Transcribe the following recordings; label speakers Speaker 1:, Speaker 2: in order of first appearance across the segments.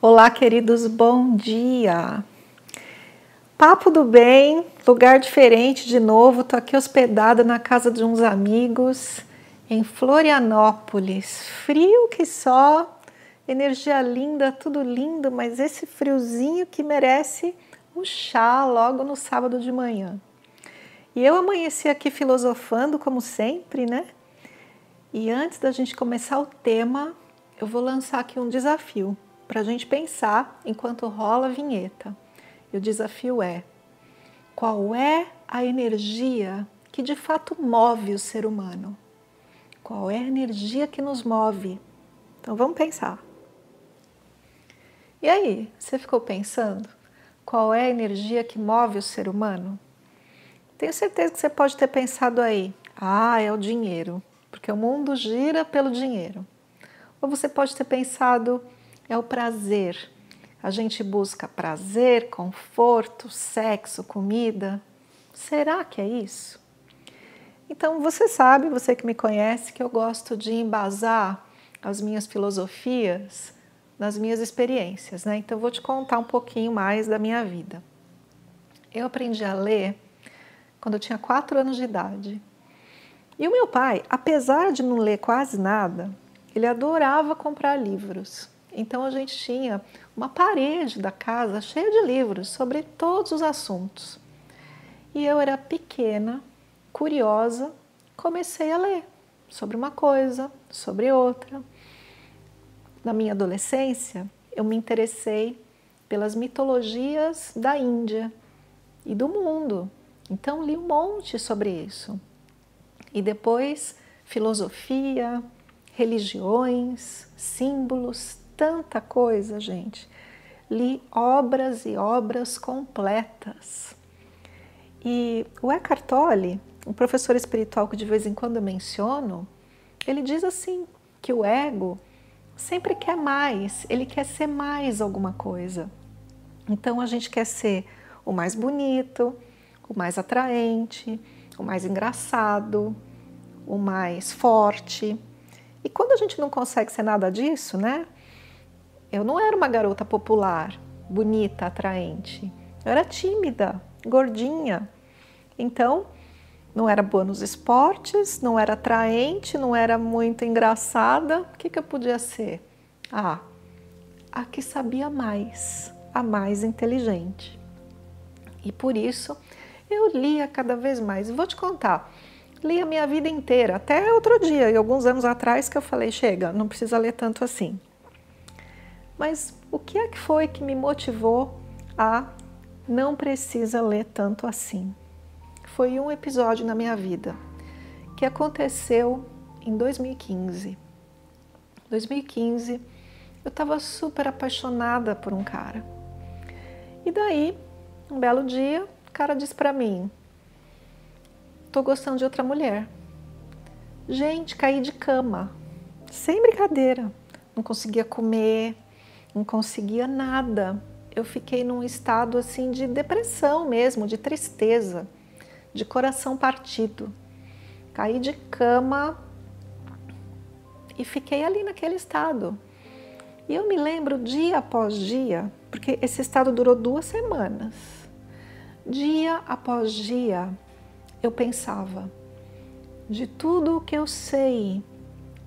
Speaker 1: Olá, queridos, bom dia! Papo do bem, lugar diferente de novo. Tô aqui hospedada na casa de uns amigos em Florianópolis. Frio que só, energia linda, tudo lindo, mas esse friozinho que merece um chá logo no sábado de manhã. E eu amanheci aqui filosofando, como sempre, né? E antes da gente começar o tema, eu vou lançar aqui um desafio para a gente pensar enquanto rola a vinheta. E o desafio é: qual é a energia que de fato move o ser humano? Qual é a energia que nos move? Então vamos pensar. E aí, você ficou pensando qual é a energia que move o ser humano? Tenho certeza que você pode ter pensado aí, ah, é o dinheiro, porque o mundo gira pelo dinheiro. Ou você pode ter pensado, é o prazer. A gente busca prazer, conforto, sexo, comida. Será que é isso? Então, você sabe, você que me conhece, que eu gosto de embasar as minhas filosofias nas minhas experiências, né? Então, vou te contar um pouquinho mais da minha vida. Eu aprendi a ler quando eu tinha quatro anos de idade. E o meu pai, apesar de não ler quase nada, ele adorava comprar livros. Então a gente tinha uma parede da casa cheia de livros sobre todos os assuntos. E eu era pequena, curiosa, comecei a ler sobre uma coisa, sobre outra. Na minha adolescência, eu me interessei pelas mitologias da Índia e do mundo. Então li um monte sobre isso. E depois filosofia, religiões, símbolos, tanta coisa, gente. Li obras e obras completas. E o Eckhart Tolle, um professor espiritual que de vez em quando eu menciono, ele diz assim que o ego sempre quer mais, ele quer ser mais alguma coisa. Então a gente quer ser o mais bonito, o mais atraente, o mais engraçado, o mais forte. E quando a gente não consegue ser nada disso, né? Eu não era uma garota popular, bonita, atraente. Eu era tímida, gordinha. Então, não era boa nos esportes, não era atraente, não era muito engraçada. O que, que eu podia ser? Ah, a que sabia mais, a mais inteligente. E por isso eu lia cada vez mais. Vou te contar, li a minha vida inteira, até outro dia, e alguns anos atrás, que eu falei: chega, não precisa ler tanto assim. Mas o que é que foi que me motivou a não precisa ler tanto assim? Foi um episódio na minha vida que aconteceu em 2015. 2015, eu estava super apaixonada por um cara. E daí, um belo dia, o cara disse para mim: "Tô gostando de outra mulher". Gente, caí de cama, sem brincadeira. Não conseguia comer, não conseguia nada. Eu fiquei num estado assim de depressão mesmo, de tristeza, de coração partido. Caí de cama e fiquei ali naquele estado. E eu me lembro dia após dia, porque esse estado durou duas semanas. Dia após dia, eu pensava de tudo o que eu sei,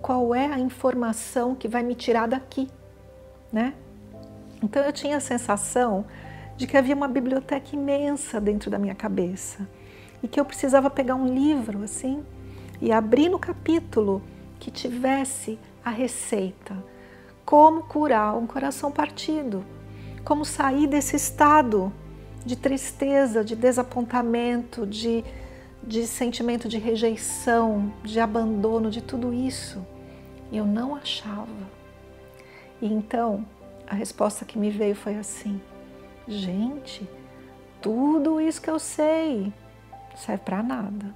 Speaker 1: qual é a informação que vai me tirar daqui né? Então eu tinha a sensação de que havia uma biblioteca imensa dentro da minha cabeça e que eu precisava pegar um livro assim e abrir no capítulo que tivesse a receita, como curar um coração partido, como sair desse estado de tristeza, de desapontamento, de, de sentimento de rejeição, de abandono, de tudo isso. Eu não achava. E então a resposta que me veio foi assim: gente, tudo isso que eu sei serve para nada.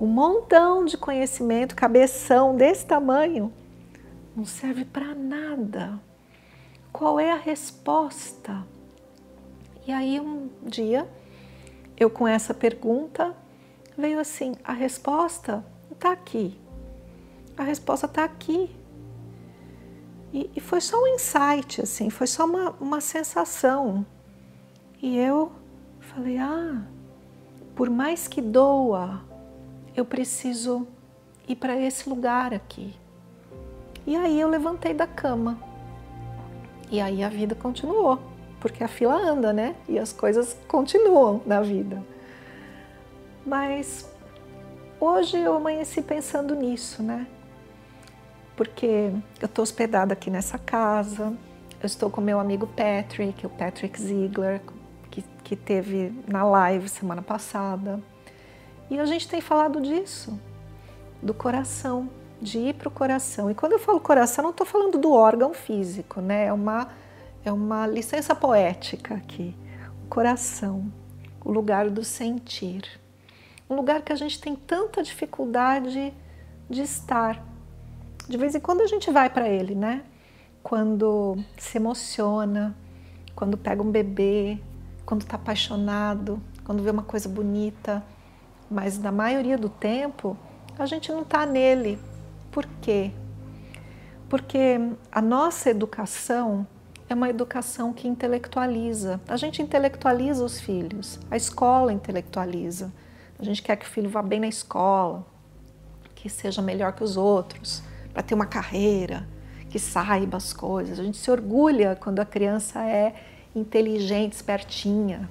Speaker 1: Um montão de conhecimento, cabeção desse tamanho, não serve para nada. Qual é a resposta? E aí um dia, eu com essa pergunta, veio assim: a resposta está aqui. A resposta está aqui. E, e, foi só um insight, assim, foi só uma, uma sensação. E eu falei: ah, por mais que doa, eu preciso ir para esse lugar aqui. E aí eu levantei da cama. E aí a vida continuou, porque a fila anda, né? E as coisas continuam na vida. Mas hoje eu amanheci pensando nisso, né? Porque eu estou hospedada aqui nessa casa, eu estou com meu amigo Patrick, o Patrick Ziegler, que, que teve na live semana passada. E a gente tem falado disso, do coração, de ir para o coração. E quando eu falo coração, não estou falando do órgão físico, né? É uma, é uma licença poética aqui. O coração, o lugar do sentir um lugar que a gente tem tanta dificuldade de estar. De vez em quando a gente vai para ele, né? Quando se emociona, quando pega um bebê, quando está apaixonado, quando vê uma coisa bonita. Mas na maioria do tempo a gente não está nele. Por quê? Porque a nossa educação é uma educação que intelectualiza. A gente intelectualiza os filhos, a escola intelectualiza. A gente quer que o filho vá bem na escola, que seja melhor que os outros, para ter uma carreira, que saiba as coisas. A gente se orgulha quando a criança é inteligente, espertinha.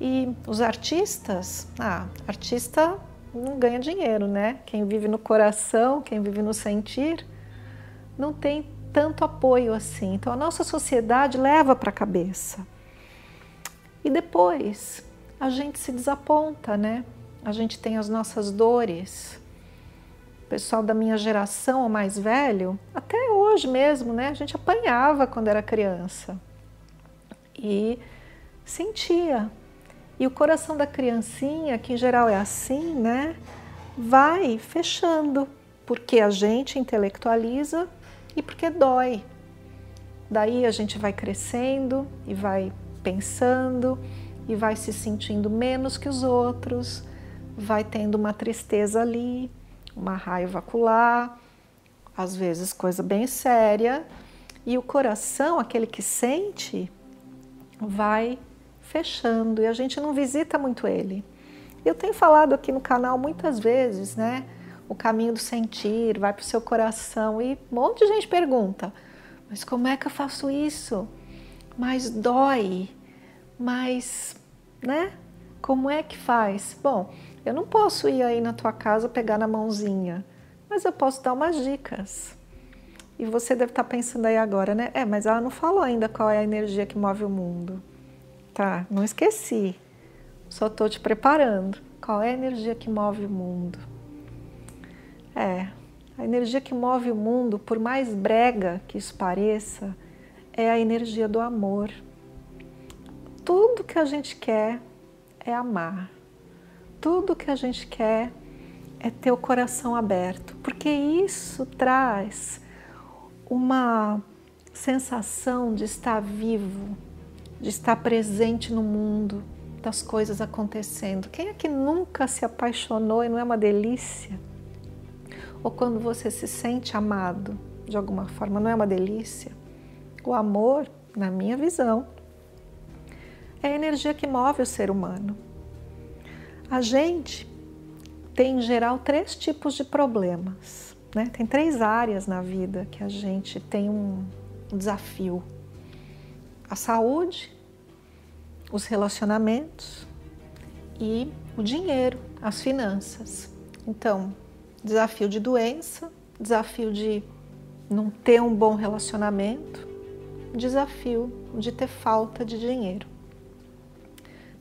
Speaker 1: E os artistas, ah, artista não ganha dinheiro, né? Quem vive no coração, quem vive no sentir, não tem tanto apoio assim. Então a nossa sociedade leva para a cabeça. E depois, a gente se desaponta, né? A gente tem as nossas dores. Pessoal da minha geração, o mais velho, até hoje mesmo, né? A gente apanhava quando era criança e sentia. E o coração da criancinha, que em geral é assim, né? Vai fechando, porque a gente intelectualiza e porque dói. Daí a gente vai crescendo e vai pensando e vai se sentindo menos que os outros, vai tendo uma tristeza ali, uma raiva acolá, às vezes coisa bem séria, e o coração, aquele que sente, vai fechando e a gente não visita muito ele. Eu tenho falado aqui no canal muitas vezes, né? O caminho do sentir, vai para o seu coração e um monte de gente pergunta: mas como é que eu faço isso? Mas dói, mas né? Como é que faz? Bom, eu não posso ir aí na tua casa pegar na mãozinha, mas eu posso dar umas dicas. E você deve estar pensando aí agora, né? É, mas ela não falou ainda qual é a energia que move o mundo. Tá, não esqueci. Só estou te preparando. Qual é a energia que move o mundo? É, a energia que move o mundo, por mais brega que isso pareça, é a energia do amor tudo que a gente quer é amar. Tudo que a gente quer é ter o coração aberto, porque isso traz uma sensação de estar vivo, de estar presente no mundo, das coisas acontecendo. Quem é que nunca se apaixonou e não é uma delícia? Ou quando você se sente amado de alguma forma, não é uma delícia? O amor, na minha visão, é a energia que move o ser humano. A gente tem, em geral, três tipos de problemas. Né? Tem três áreas na vida que a gente tem um, um desafio: a saúde, os relacionamentos e o dinheiro, as finanças. Então, desafio de doença, desafio de não ter um bom relacionamento, desafio de ter falta de dinheiro.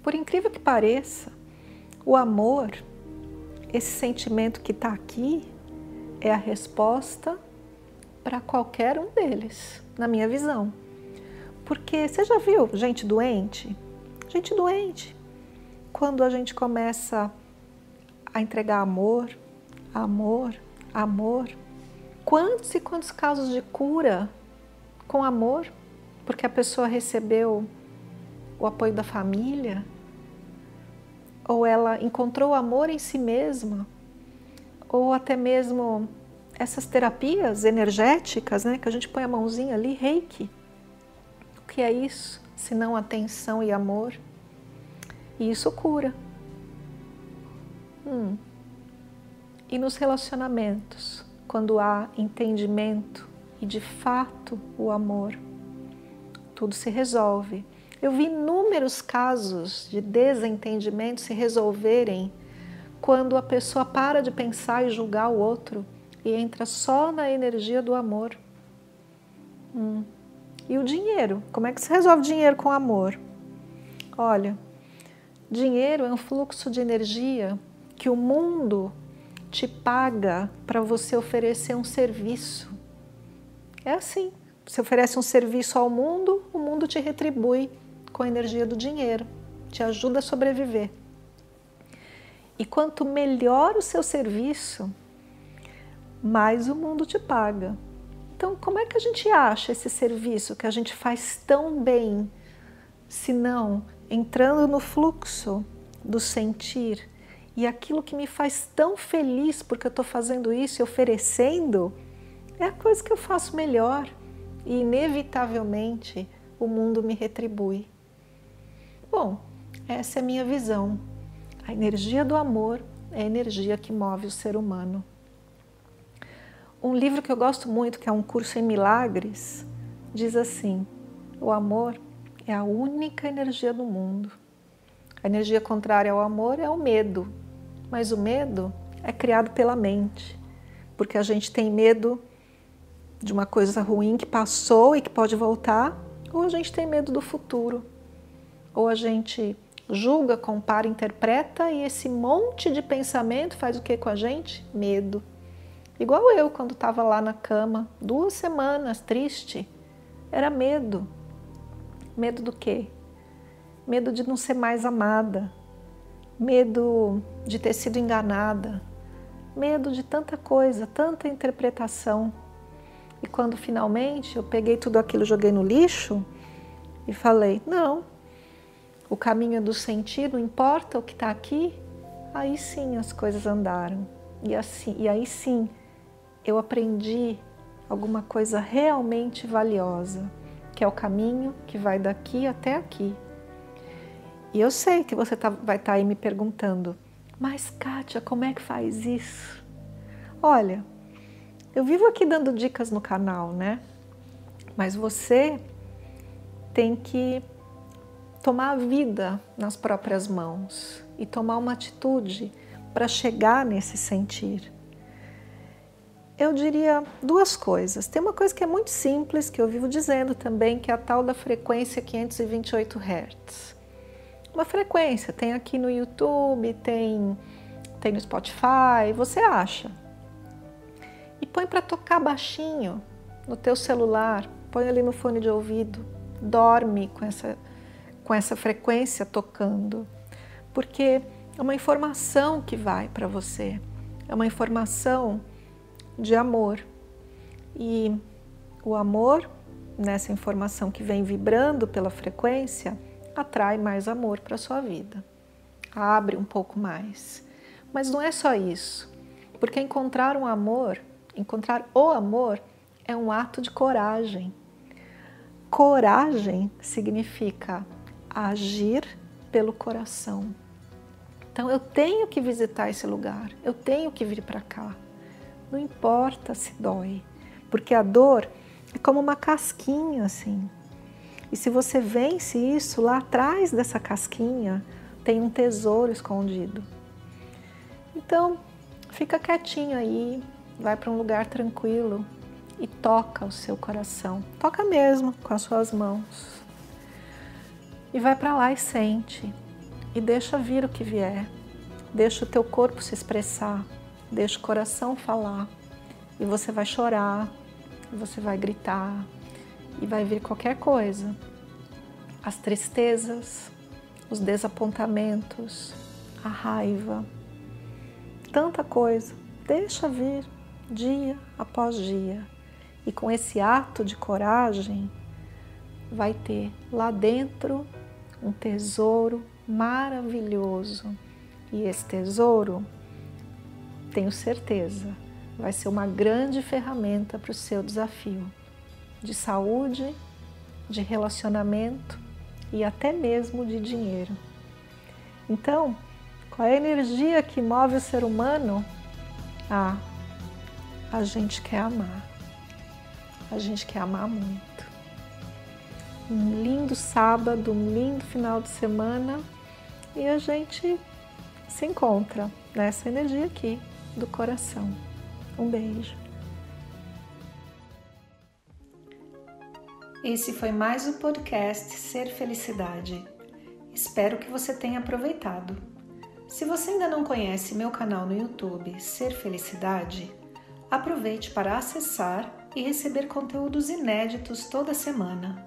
Speaker 1: Por incrível que pareça, o amor, esse sentimento que está aqui, é a resposta para qualquer um deles, na minha visão. Porque você já viu gente doente? Gente doente. Quando a gente começa a entregar amor, amor, amor. Quantos e quantos casos de cura com amor? Porque a pessoa recebeu o apoio da família, ou ela encontrou amor em si mesma, ou até mesmo essas terapias energéticas, né, que a gente põe a mãozinha ali, reiki. O que é isso? Se não atenção e amor. E isso cura. Hum. E nos relacionamentos, quando há entendimento e de fato o amor, tudo se resolve. Eu vi inúmeros casos de desentendimento se resolverem quando a pessoa para de pensar e julgar o outro e entra só na energia do amor. Hum. E o dinheiro? Como é que se resolve dinheiro com amor? Olha, dinheiro é um fluxo de energia que o mundo te paga para você oferecer um serviço. É assim. Você oferece um serviço ao mundo, o mundo te retribui com a energia do dinheiro, te ajuda a sobreviver. E quanto melhor o seu serviço, mais o mundo te paga. Então, como é que a gente acha esse serviço que a gente faz tão bem, se não entrando no fluxo do sentir e aquilo que me faz tão feliz porque eu estou fazendo isso e oferecendo, é a coisa que eu faço melhor e, inevitavelmente, o mundo me retribui. Bom, essa é a minha visão. A energia do amor é a energia que move o ser humano. Um livro que eu gosto muito, que é um curso em milagres, diz assim: o amor é a única energia do mundo. A energia contrária ao amor é o medo, mas o medo é criado pela mente, porque a gente tem medo de uma coisa ruim que passou e que pode voltar, ou a gente tem medo do futuro ou a gente julga, compara, interpreta e esse monte de pensamento faz o que com a gente? Medo. Igual eu quando estava lá na cama, duas semanas, triste, era medo. Medo do quê? Medo de não ser mais amada, medo de ter sido enganada, medo de tanta coisa, tanta interpretação. E quando finalmente eu peguei tudo aquilo, joguei no lixo e falei: não, o caminho do sentir, não importa o que está aqui, aí sim as coisas andaram. E, assim, e aí sim eu aprendi alguma coisa realmente valiosa, que é o caminho que vai daqui até aqui. E eu sei que você tá, vai estar tá aí me perguntando, mas Kátia, como é que faz isso? Olha, eu vivo aqui dando dicas no canal, né? Mas você tem que tomar a vida nas próprias mãos e tomar uma atitude para chegar nesse sentir. Eu diria duas coisas. Tem uma coisa que é muito simples, que eu vivo dizendo também, que é a tal da frequência 528 Hz. Uma frequência, tem aqui no YouTube, tem, tem no Spotify, você acha. E põe para tocar baixinho no teu celular, põe ali no fone de ouvido, dorme com essa com essa frequência tocando, porque é uma informação que vai para você, é uma informação de amor. E o amor, nessa informação que vem vibrando pela frequência, atrai mais amor para sua vida, abre um pouco mais. Mas não é só isso, porque encontrar um amor, encontrar o amor, é um ato de coragem. Coragem significa agir pelo coração. Então eu tenho que visitar esse lugar, eu tenho que vir para cá. Não importa se dói, porque a dor é como uma casquinha assim. E se você vence isso, lá atrás dessa casquinha tem um tesouro escondido. Então, fica quietinho aí, vai para um lugar tranquilo e toca o seu coração. Toca mesmo com as suas mãos e vai para lá e sente. E deixa vir o que vier. Deixa o teu corpo se expressar, deixa o coração falar. E você vai chorar, você vai gritar. E vai vir qualquer coisa, as tristezas, os desapontamentos, a raiva, tanta coisa. Deixa vir dia após dia. E com esse ato de coragem, vai ter lá dentro um tesouro maravilhoso. E esse tesouro, tenho certeza, vai ser uma grande ferramenta para o seu desafio de saúde, de relacionamento e até mesmo de dinheiro. Então, qual é a energia que move o ser humano? Ah, a gente quer amar. A gente quer amar muito. Um lindo sábado, um lindo final de semana e a gente se encontra nessa energia aqui do coração. Um beijo. Esse foi mais o podcast Ser Felicidade. Espero que você tenha aproveitado. Se você ainda não conhece meu canal no YouTube Ser Felicidade, aproveite para acessar e receber conteúdos inéditos toda semana.